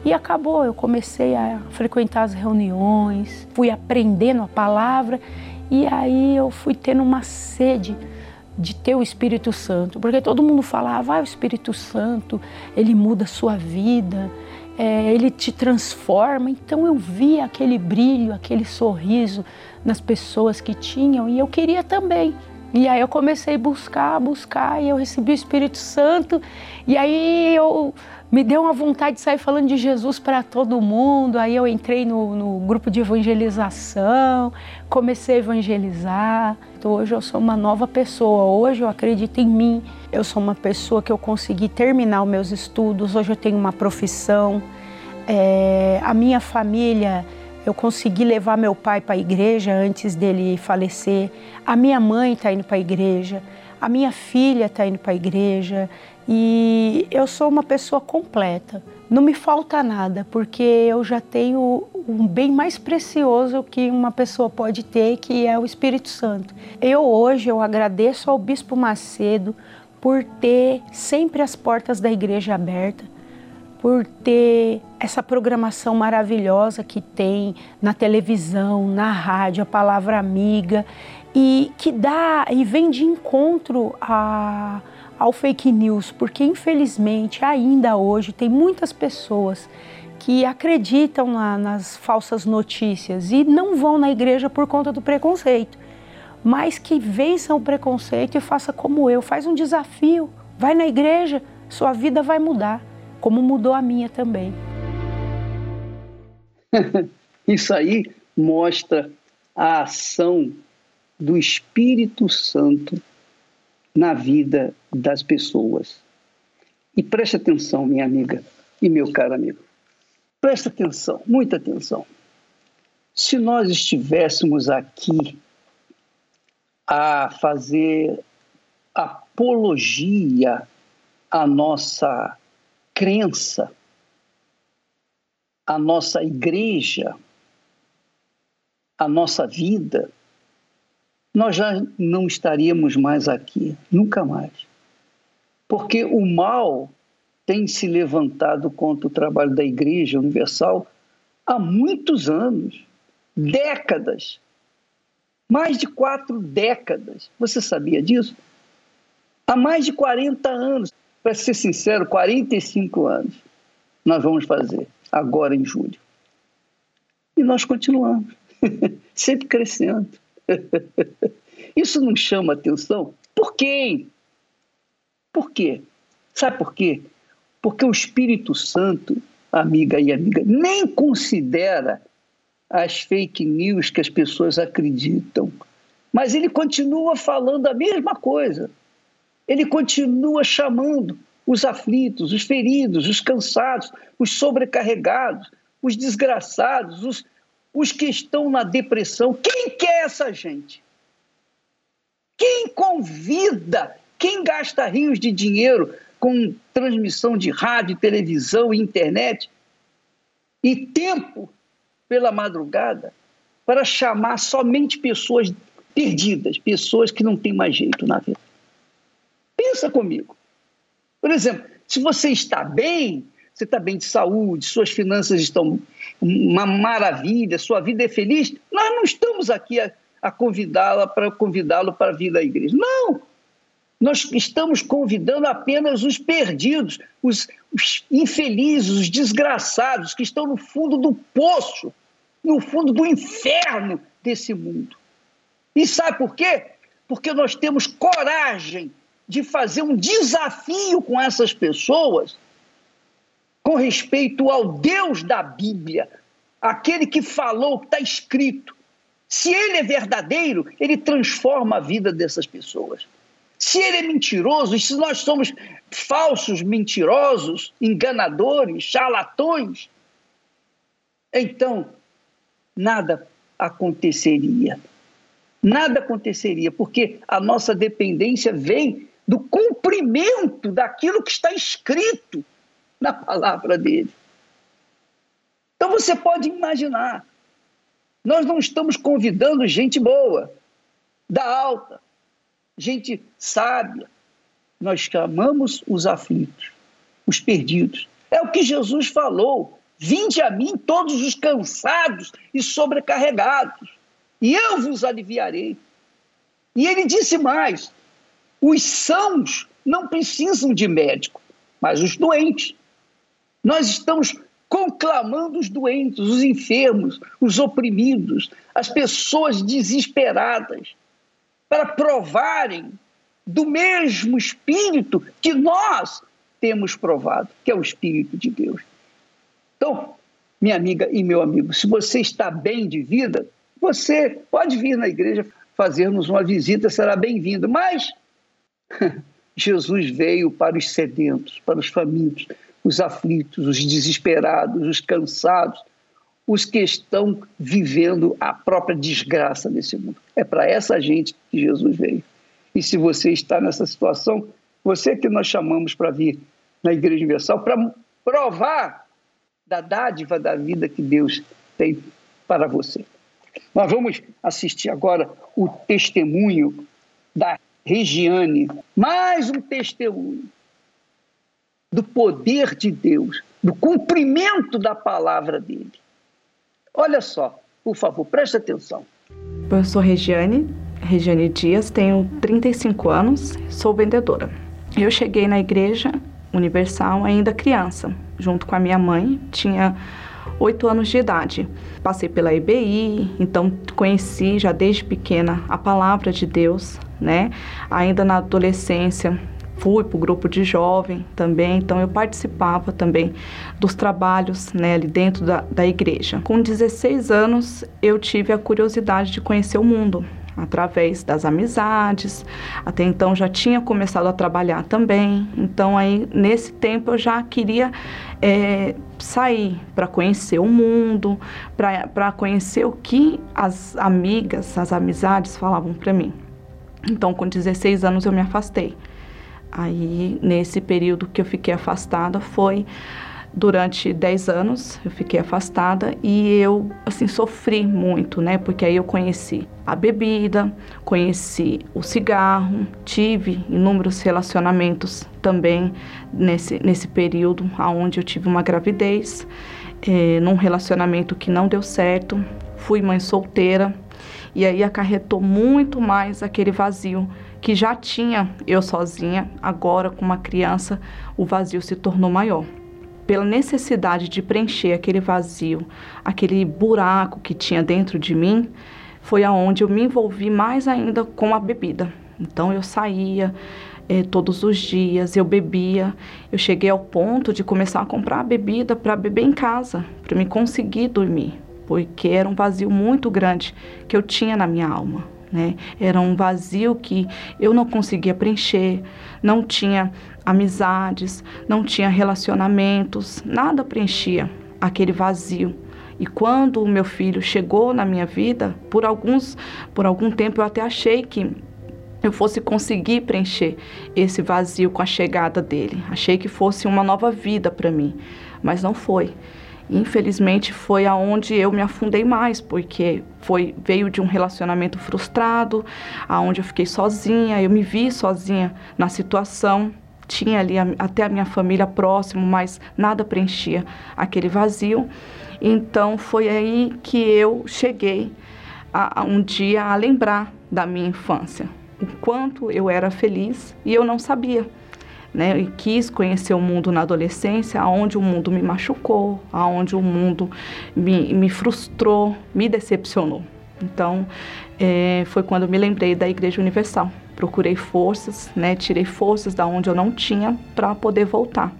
e acabou, eu comecei a frequentar as reuniões, fui aprendendo a palavra e aí eu fui tendo uma sede de ter o Espírito Santo, porque todo mundo falava, ah, o Espírito Santo, ele muda a sua vida. é, ele te transforma. Então eu via aquele brilho, aquele sorriso nas pessoas que tinham e eu queria também. E aí eu comecei a buscar, buscar, e eu recebi o Espírito Santo, e aí eu me deu uma vontade de sair falando de Jesus para todo mundo. Aí eu entrei no, no, grupo de evangelização, comecei a evangelizar. Então, hoje eu sou uma nova pessoa. Hoje eu acredito em mim. Eu sou uma pessoa que eu consegui terminar os meus estudos. Hoje eu tenho uma profissão. É, a minha família eu consegui levar meu pai para a igreja antes dele falecer. A minha mãe está indo para a igreja. A minha filha está indo para a igreja. E eu sou uma pessoa completa. Não me falta nada, porque eu já tenho um bem mais precioso que uma pessoa pode ter, que é o Espírito Santo. Eu hoje eu agradeço ao Bispo Macedo por ter sempre as portas da igreja abertas por ter essa programação maravilhosa que tem na televisão, na rádio, a palavra amiga, e que dá e vem de encontro a, ao fake news, porque infelizmente ainda hoje tem muitas pessoas que acreditam na, nas falsas notícias e não vão na igreja por conta do preconceito, mas que vençam o preconceito e faça como eu, faz um desafio, vai na igreja, sua vida vai mudar como mudou a minha também. [LAUGHS] Isso aí mostra a ação do Espírito Santo na vida das pessoas. E preste atenção, minha amiga e meu caro amigo. Preste atenção, muita atenção. Se nós estivéssemos aqui a fazer apologia à nossa crença, a nossa igreja, a nossa vida, nós já não estaríamos mais aqui, nunca mais. Porque o mal tem se levantado contra o trabalho da Igreja Universal há muitos anos, décadas, mais de quatro décadas. Você sabia disso? Há mais de 40 anos para ser sincero, 45 anos nós vamos fazer, agora em julho. E nós continuamos, [LAUGHS] sempre crescendo. [LAUGHS] Isso não chama atenção? Por quê? Por quê? Sabe por quê? Porque o Espírito Santo, amiga e amiga, nem considera as fake news que as pessoas acreditam. Mas ele continua falando a mesma coisa ele continua chamando os aflitos, os feridos, os cansados, os sobrecarregados, os desgraçados, os, os que estão na depressão. Quem quer essa gente? Quem convida? Quem gasta rios de dinheiro com transmissão de rádio, televisão e internet e tempo pela madrugada para chamar somente pessoas perdidas, pessoas que não têm mais jeito na vida? Pensa comigo. Por exemplo, se você está bem, você está bem de saúde, suas finanças estão uma maravilha, sua vida é feliz, nós não estamos aqui a, a convidá-la para convidá-lo para vir à igreja. Não! Nós estamos convidando apenas os perdidos, os, os infelizes, os desgraçados que estão no fundo do poço, no fundo do inferno desse mundo. E sabe por quê? Porque nós temos coragem de fazer um desafio com essas pessoas com respeito ao Deus da Bíblia, aquele que falou, que está escrito. Se ele é verdadeiro, ele transforma a vida dessas pessoas. Se ele é mentiroso, e se nós somos falsos, mentirosos, enganadores, charlatões, então nada aconteceria. Nada aconteceria, porque a nossa dependência vem do cumprimento daquilo que está escrito na palavra dele. Então você pode imaginar, nós não estamos convidando gente boa, da alta, gente sábia. Nós chamamos os aflitos, os perdidos. É o que Jesus falou: vinde a mim todos os cansados e sobrecarregados, e eu vos aliviarei. E ele disse mais: os sãos não precisam de médico, mas os doentes. Nós estamos conclamando os doentes, os enfermos, os oprimidos, as pessoas desesperadas, para provarem do mesmo Espírito que nós temos provado, que é o Espírito de Deus. Então, minha amiga e meu amigo, se você está bem de vida, você pode vir na igreja fazer-nos uma visita, será bem-vindo. Mas [LAUGHS] Jesus veio para os sedentos, para os famintos, os aflitos, os desesperados, os cansados, os que estão vivendo a própria desgraça nesse mundo. É para essa gente que Jesus veio. E se você está nessa situação, você que nós chamamos para vir na Igreja Universal para provar da dádiva da vida que Deus tem para você. Nós vamos assistir agora o testemunho da Regiane, mais um testemunho do poder de Deus, do cumprimento da palavra dele. Olha só, por favor, preste atenção. Eu sou Regiane, Regiane Dias, tenho 35 anos, sou vendedora. Eu cheguei na igreja universal ainda criança, junto com a minha mãe, tinha oito anos de idade. Passei pela IBI, então conheci já desde pequena a palavra de Deus, né? Ainda na adolescência fui para o grupo de jovem também, então eu participava também dos trabalhos né, ali dentro da, da igreja. Com 16 anos eu tive a curiosidade de conhecer o mundo, através das amizades. Até então já tinha começado a trabalhar também. Então aí nesse tempo eu já queria é, sair para conhecer o mundo, para conhecer o que as amigas, as amizades falavam para mim. Então com 16 anos eu me afastei. Aí nesse período que eu fiquei afastada foi durante 10 anos eu fiquei afastada e eu assim sofri muito, né? Porque aí eu conheci a bebida, conheci o cigarro, tive inúmeros relacionamentos também nesse, nesse período onde eu tive uma gravidez, é, num relacionamento que não deu certo, fui mãe solteira e aí acarretou muito mais aquele vazio que já tinha eu sozinha, agora com uma criança, o vazio se tornou maior pela necessidade de preencher aquele vazio, aquele buraco que tinha dentro de mim, foi aonde eu me envolvi mais ainda com a bebida. Então eu saía eh, todos os dias, eu bebia. Eu cheguei ao ponto de começar a comprar bebida para beber em casa, para me conseguir dormir, porque era um vazio muito grande que eu tinha na minha alma. Né? Era um vazio que eu não conseguia preencher, não tinha amizades, não tinha relacionamentos, nada preenchia aquele vazio. E quando o meu filho chegou na minha vida, por alguns por algum tempo eu até achei que eu fosse conseguir preencher esse vazio com a chegada dele. Achei que fosse uma nova vida para mim, mas não foi. Infelizmente foi aonde eu me afundei mais, porque foi veio de um relacionamento frustrado, aonde eu fiquei sozinha, eu me vi sozinha na situação tinha ali a, até a minha família próximo, mas nada preenchia aquele vazio. Então foi aí que eu cheguei a, a um dia a lembrar da minha infância, o quanto eu era feliz e eu não sabia. Né, e quis conhecer o mundo na adolescência, aonde o mundo me machucou, aonde o mundo me, me frustrou, me decepcionou. Então, é, foi quando me lembrei da Igreja Universal procurei forças, né, tirei forças da onde eu não tinha para poder voltar.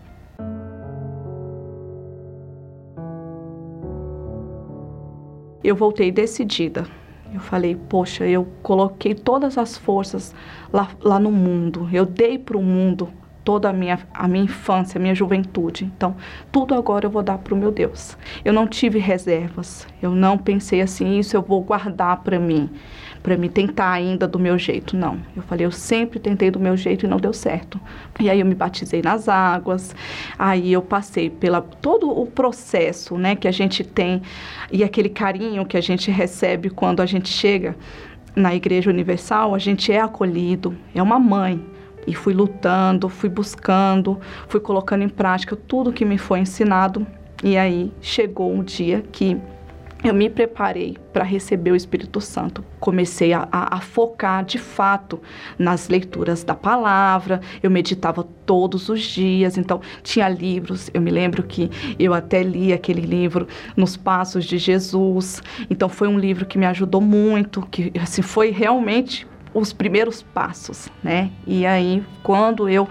Eu voltei decidida. Eu falei, poxa, eu coloquei todas as forças lá, lá no mundo. Eu dei para o mundo toda a minha, a minha infância, a minha juventude. Então, tudo agora eu vou dar para o meu Deus. Eu não tive reservas. Eu não pensei assim, isso eu vou guardar para mim para me tentar ainda do meu jeito, não. Eu falei, eu sempre tentei do meu jeito e não deu certo. E aí eu me batizei nas águas, aí eu passei pela todo o processo, né, que a gente tem e aquele carinho que a gente recebe quando a gente chega na Igreja Universal, a gente é acolhido, é uma mãe. E fui lutando, fui buscando, fui colocando em prática tudo que me foi ensinado. E aí chegou um dia que eu me preparei para receber o Espírito Santo. Comecei a, a, a, focar de fato nas leituras da palavra, eu meditava todos os dias, então tinha livros. Eu me lembro que eu até li aquele livro Nos Passos de Jesus, então foi um livro que me ajudou muito, que assim, foi realmente os primeiros passos, né? E aí, quando eu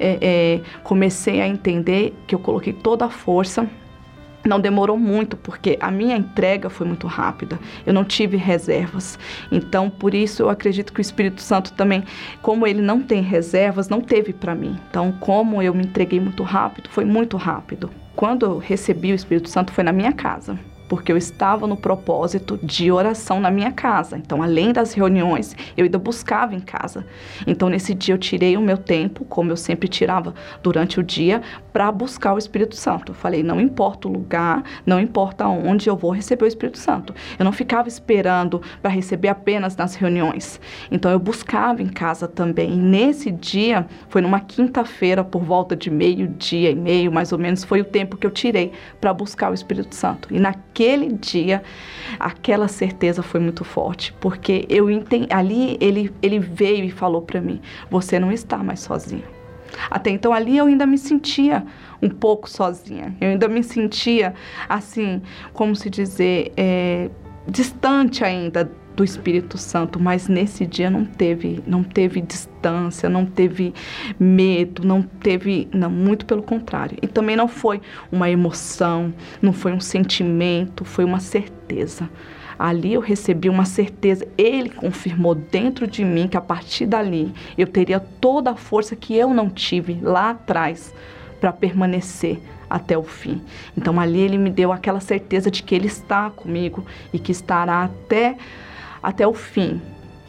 é, é, comecei a entender que eu coloquei toda a força não demorou muito, porque a minha entrega foi muito rápida. Eu não tive reservas. Então, por isso eu acredito que o Espírito Santo também, como ele não tem reservas, não teve para mim. Então, como eu me entreguei muito rápido, foi muito rápido. Quando eu recebi o Espírito Santo foi na minha casa porque eu estava no propósito de oração na minha casa. Então, além das reuniões, eu ainda buscava em casa. Então, nesse dia, eu tirei o meu tempo, como eu sempre tirava durante o dia, para buscar o Espírito Santo. Eu falei: não importa o lugar, não importa onde eu vou receber o Espírito Santo. Eu não ficava esperando para receber apenas nas reuniões. Então, eu buscava em casa também. E nesse dia, foi numa quinta-feira, por volta de meio-dia e meio, mais ou menos, foi o tempo que eu tirei para buscar o Espírito Santo. E na naquele dia, aquela certeza foi muito forte, porque eu entendi, ali ele, ele veio e falou para mim: você não está mais sozinha. Até então ali eu ainda me sentia um pouco sozinha, eu ainda me sentia assim, como se dizer, é, distante ainda do Espírito Santo, mas nesse dia não teve, não teve distância, não teve medo, não teve, não, muito pelo contrário. E também não foi uma emoção, não foi um sentimento, foi uma certeza. Ali eu recebi uma certeza, ele confirmou dentro de mim que a partir dali eu teria toda a força que eu não tive lá atrás para permanecer até o fim. Então ali ele me deu aquela certeza de que ele está comigo e que estará até até o fim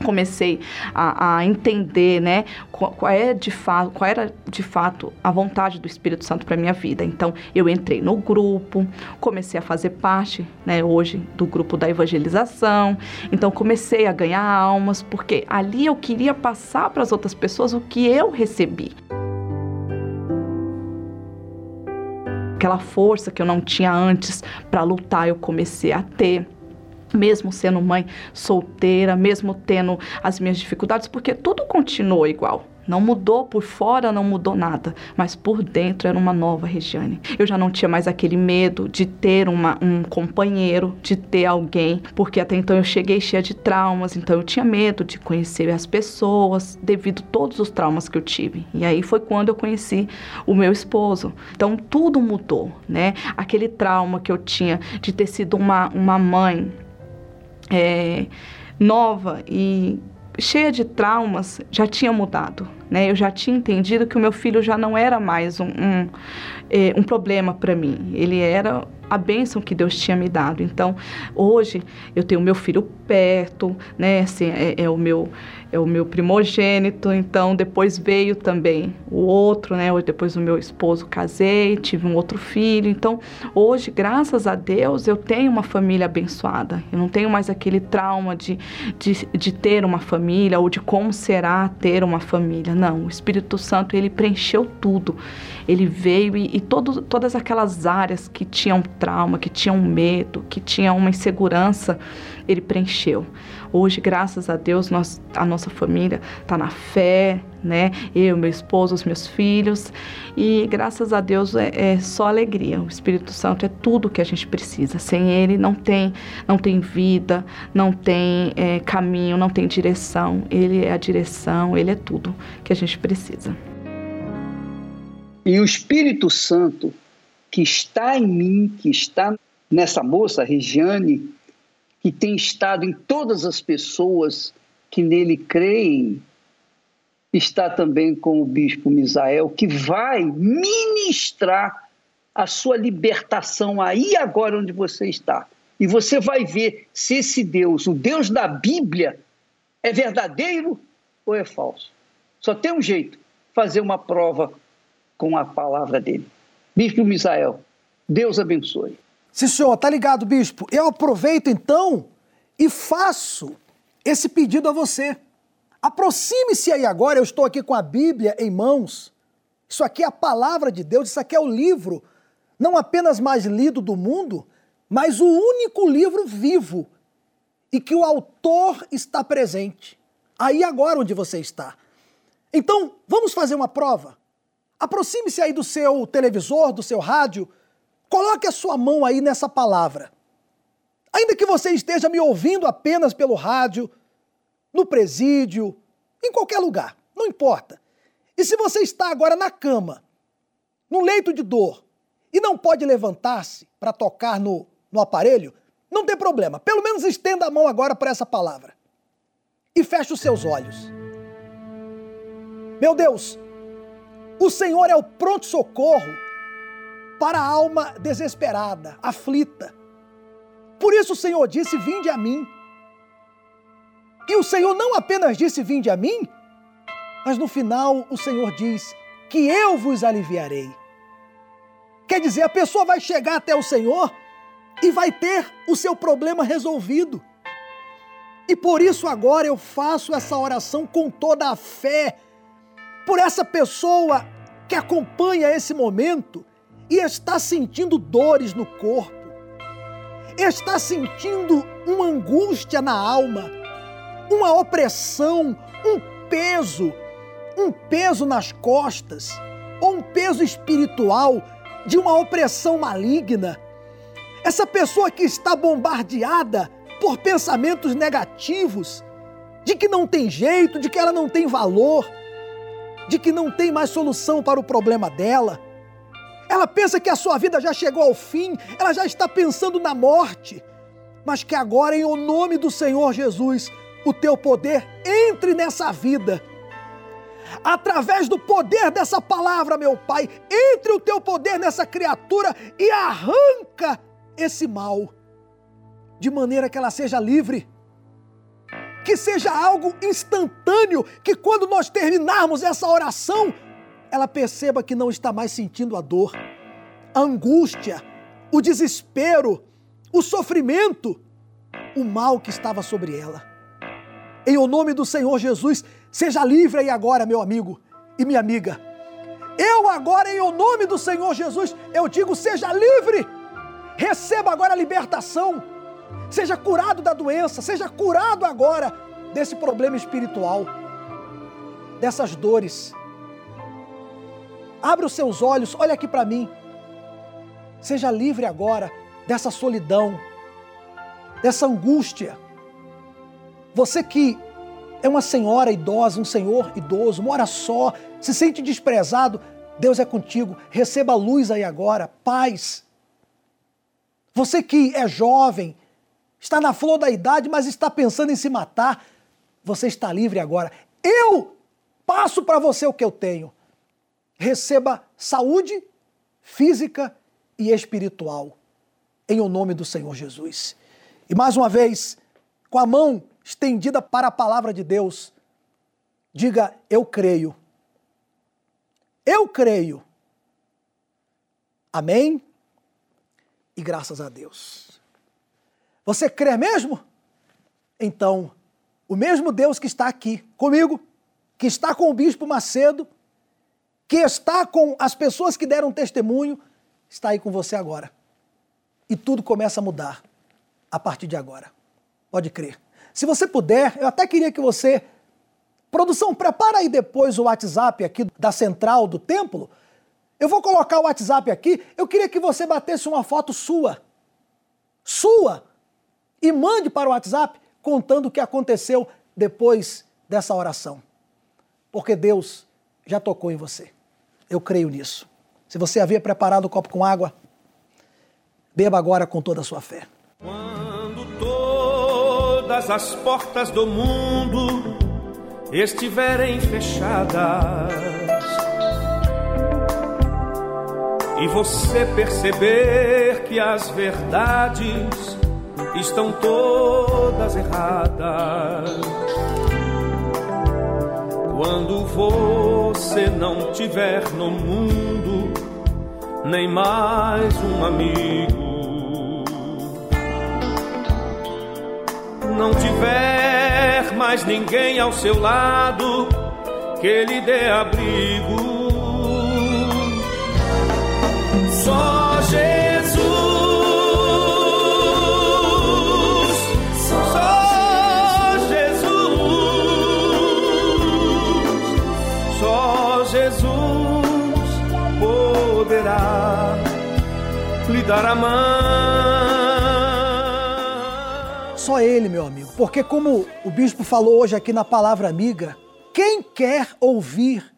comecei a, a, entender, né, qual, qual, é de fato, qual era de fato a vontade do Espírito Santo para minha vida. Então, eu entrei no grupo, comecei a fazer parte, né, hoje do grupo da evangelização. Então, comecei a ganhar almas, porque ali eu queria passar para as outras pessoas o que eu recebi. Aquela força que eu não tinha antes para lutar, eu comecei a ter mesmo sendo mãe solteira, mesmo tendo as minhas dificuldades, porque tudo continuou igual. Não mudou por fora, não mudou nada, mas por dentro era uma nova Regiane. Eu já não tinha mais aquele medo de ter uma, um companheiro, de ter alguém, porque até então eu cheguei cheia de traumas, então eu tinha medo de conhecer as pessoas devido a todos os traumas que eu tive. E aí foi quando eu conheci o meu esposo. Então tudo mudou, né? Aquele trauma que eu tinha de ter sido uma, uma mãe é, nova e cheia de traumas já tinha mudado. Né? Eu já tinha entendido que o meu filho já não era mais um, um, é, um problema para mim. Ele era a bênção que Deus tinha me dado. Então, hoje eu tenho meu filho perto, né? Assim, é, é, o meu é o meu primogênito. Então, depois veio também o outro, né? Depois o meu esposo casei, tive um outro filho. Então, hoje, graças a Deus, eu tenho uma família abençoada. Eu não tenho mais aquele trauma de, de, de ter uma família ou de como será ter uma família. Não, o Espírito Santo ele preencheu tudo. Ele veio e, e todo, todas aquelas áreas que tinham trauma, que tinham medo, que tinham uma insegurança, ele preencheu. Hoje, graças a Deus, nós, a nossa família está na fé, né? Eu, meu esposo, os meus filhos. E graças a Deus é, é, só alegria. O Espírito Santo é tudo que a gente precisa. Sem ele não tem, não tem vida, não tem é, caminho, não tem direção. Ele é a direção, ele é tudo que a gente precisa. E o Espírito Santo que está em mim, que está nessa moça, Regiane, que tem estado em todas as pessoas que nele creem, está também com o bispo Misael, que vai ministrar a sua libertação aí agora onde você está. E você vai ver se esse Deus, o Deus da Bíblia, é verdadeiro ou é falso. Só tem um jeito: fazer uma prova com a palavra dele. Bispo Misael, Deus abençoe. Sim, senhor, tá ligado, bispo. Eu aproveito então e faço esse pedido a você. Aproxime-se aí agora, eu estou aqui com a Bíblia em mãos. Isso aqui é a palavra de Deus, isso aqui é o livro não apenas mais lido do mundo, mas o único livro vivo e que o autor está presente. Aí agora onde você está. Então, vamos fazer uma prova? Aproxime-se aí do seu televisor, do seu rádio, coloque a sua mão aí nessa palavra. Ainda que você esteja me ouvindo apenas pelo rádio, no presídio, em qualquer lugar, não importa. E se você está agora na cama, no leito de dor, e não pode levantar-se para tocar no, no aparelho, não tem problema. Pelo menos estenda a mão agora para essa palavra. E feche os seus olhos. Meu Deus, o Senhor é o pronto-socorro para a alma desesperada, aflita. Por isso o Senhor disse: Vinde a mim. E o Senhor não apenas disse: Vinde a mim, mas no final o Senhor diz: Que eu vos aliviarei. Quer dizer, a pessoa vai chegar até o Senhor e vai ter o seu problema resolvido. E por isso agora eu faço essa oração com toda a fé, por essa pessoa que acompanha esse momento e está sentindo dores no corpo, está sentindo uma angústia na alma, uma opressão, um peso, um peso nas costas, ou um peso espiritual de uma opressão maligna. Essa pessoa que está bombardeada por pensamentos negativos, de que não tem jeito, de que ela não tem valor, de que não tem mais solução para o problema dela. Ela pensa que a sua vida já chegou ao fim, ela já está pensando na morte, mas que agora, em o nome do Senhor Jesus, o teu poder entre nessa vida através do poder dessa palavra, meu Pai, entre o teu poder nessa criatura e arranca esse mal, de maneira que ela seja livre. Que seja algo instantâneo, que quando nós terminarmos essa oração, ela perceba que não está mais sentindo a dor, a angústia, o desespero, o sofrimento, o mal que estava sobre ela. Em o nome do Senhor Jesus, Seja livre aí agora, meu amigo e minha amiga. Eu agora, em o nome do Senhor Jesus, eu digo: seja livre. Receba agora a libertação. Seja curado da doença, seja curado agora desse problema espiritual, dessas dores. Abra os seus olhos, olha aqui para mim. Seja livre agora dessa solidão, dessa angústia. Você que é uma senhora idosa, um senhor idoso, mora só, se sente desprezado, Deus é contigo. Receba a luz aí agora, paz. Você que é jovem, está na flor da idade, mas está pensando em se matar, você está livre agora. Eu passo para você o que eu tenho. Receba saúde física e espiritual, em o nome do Senhor Jesus. E mais uma vez, com a mão estendida para a palavra de Deus, diga: Eu creio. Eu creio. Amém? E graças a Deus. Você crê mesmo? Então, o mesmo Deus que está aqui comigo, que está com o bispo Macedo, que está com as pessoas que deram testemunho, está aí com você agora. E tudo começa a mudar a partir de agora. Pode crer. Se você puder, eu até queria que você. Produção, prepara aí depois o WhatsApp aqui da central do templo. Eu vou colocar o WhatsApp aqui. Eu queria que você batesse uma foto sua. Sua! E mande para o WhatsApp contando o que aconteceu depois dessa oração. Porque Deus já tocou em você. Eu creio nisso. Se você havia preparado o copo com água, beba agora com toda a sua fé todas as portas do mundo estiverem fechadas e você perceber que as verdades estão todas erradas. Quando você não tiver no mundo nem mais um amigo não tiver mais ninguém ao seu lado que lhe dê abrigo, só dar a mão. Só ele, meu amigo, porque como o bispo falou hoje aqui na palavra amiga, quem quer ouvir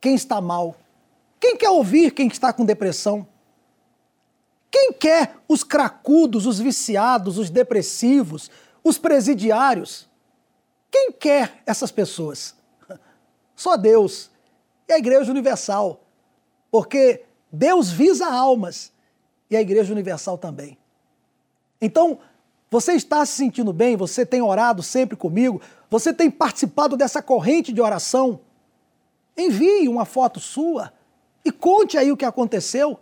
quem está mal? Quem quer ouvir quem está com depressão? Quem quer os cracudos, os viciados, os depressivos, os presidiários? Quem quer essas pessoas? [LAUGHS] Só Deus e a Igreja Universal. Porque Deus visa almas e a Igreja Universal também. Então, você está se sentindo bem, você tem orado sempre comigo, você tem participado dessa corrente de oração. Envie uma foto sua e conte aí o que aconteceu.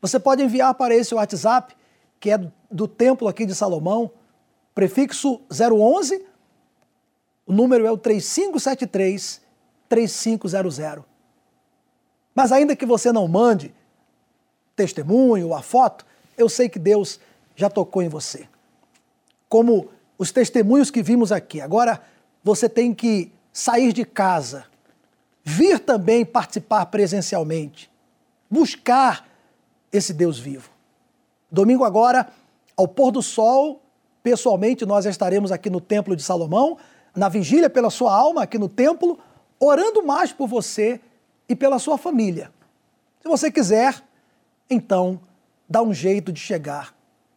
Você pode enviar para esse WhatsApp, que é do templo aqui de Salomão, prefixo 011, o número é o 3573 3500. Mas ainda que você não mande testemunho a foto, eu sei que Deus já tocou em você. Como os testemunhos que vimos aqui. Agora você tem que sair de casa, vir também participar presencialmente, buscar esse Deus vivo. Domingo agora, ao pôr do sol, pessoalmente nós estaremos aqui no Templo de Salomão, na vigília pela sua alma aqui no templo, orando mais por você e pela sua família. Se você quiser, então dá um jeito de chegar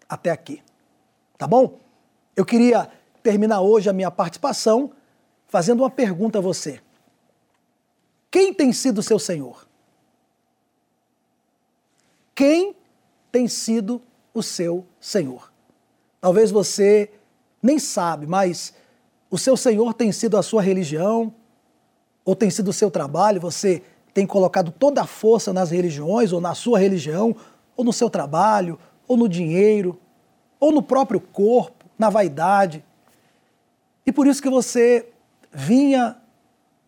até aqui. Tá bom? Eu queria terminar hoje a minha participação fazendo uma pergunta a você. Quem tem sido seu Senhor? Quem tem sido o seu Senhor? Talvez você nem sabe, mas o seu Senhor tem sido a sua religião, ou tem sido o seu trabalho, você tem colocado toda a força nas religiões, ou na sua religião, ou no seu trabalho, ou no dinheiro, ou no próprio corpo, na vaidade. E por isso que você vinha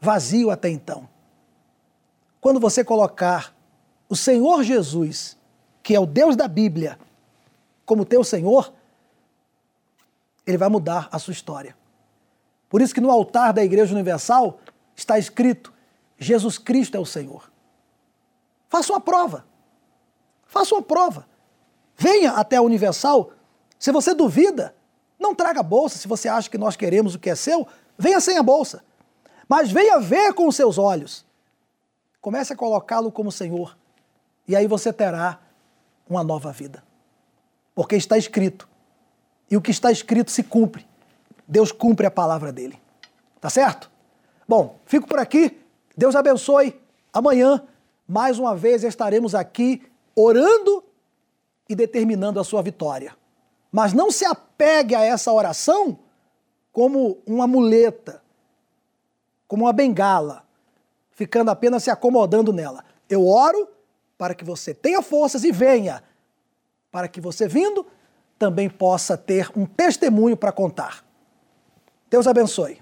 vazio até então. Quando você colocar o Senhor Jesus, que é o Deus da Bíblia, como teu Senhor, ele vai mudar a sua história. Por isso que no altar da Igreja Universal está escrito: Jesus Cristo é o Senhor. Faça uma prova. Faça uma prova. Venha até a Universal. Se você duvida, não traga bolsa. Se você acha que nós queremos o que é seu, venha sem a bolsa. Mas venha ver com os seus olhos. Comece a colocá-lo como Senhor. E aí você terá uma nova vida. Porque está escrito. E o que está escrito se cumpre. Deus cumpre a palavra dele. Tá certo? Bom, fico por aqui. Deus abençoe. Amanhã, mais uma vez, estaremos aqui orando e determinando a sua vitória. Mas não se apegue a essa oração como uma muleta, como uma bengala, ficando apenas se acomodando nela. Eu oro para que você tenha forças e venha, para que você vindo também possa ter um testemunho para contar. Deus abençoe.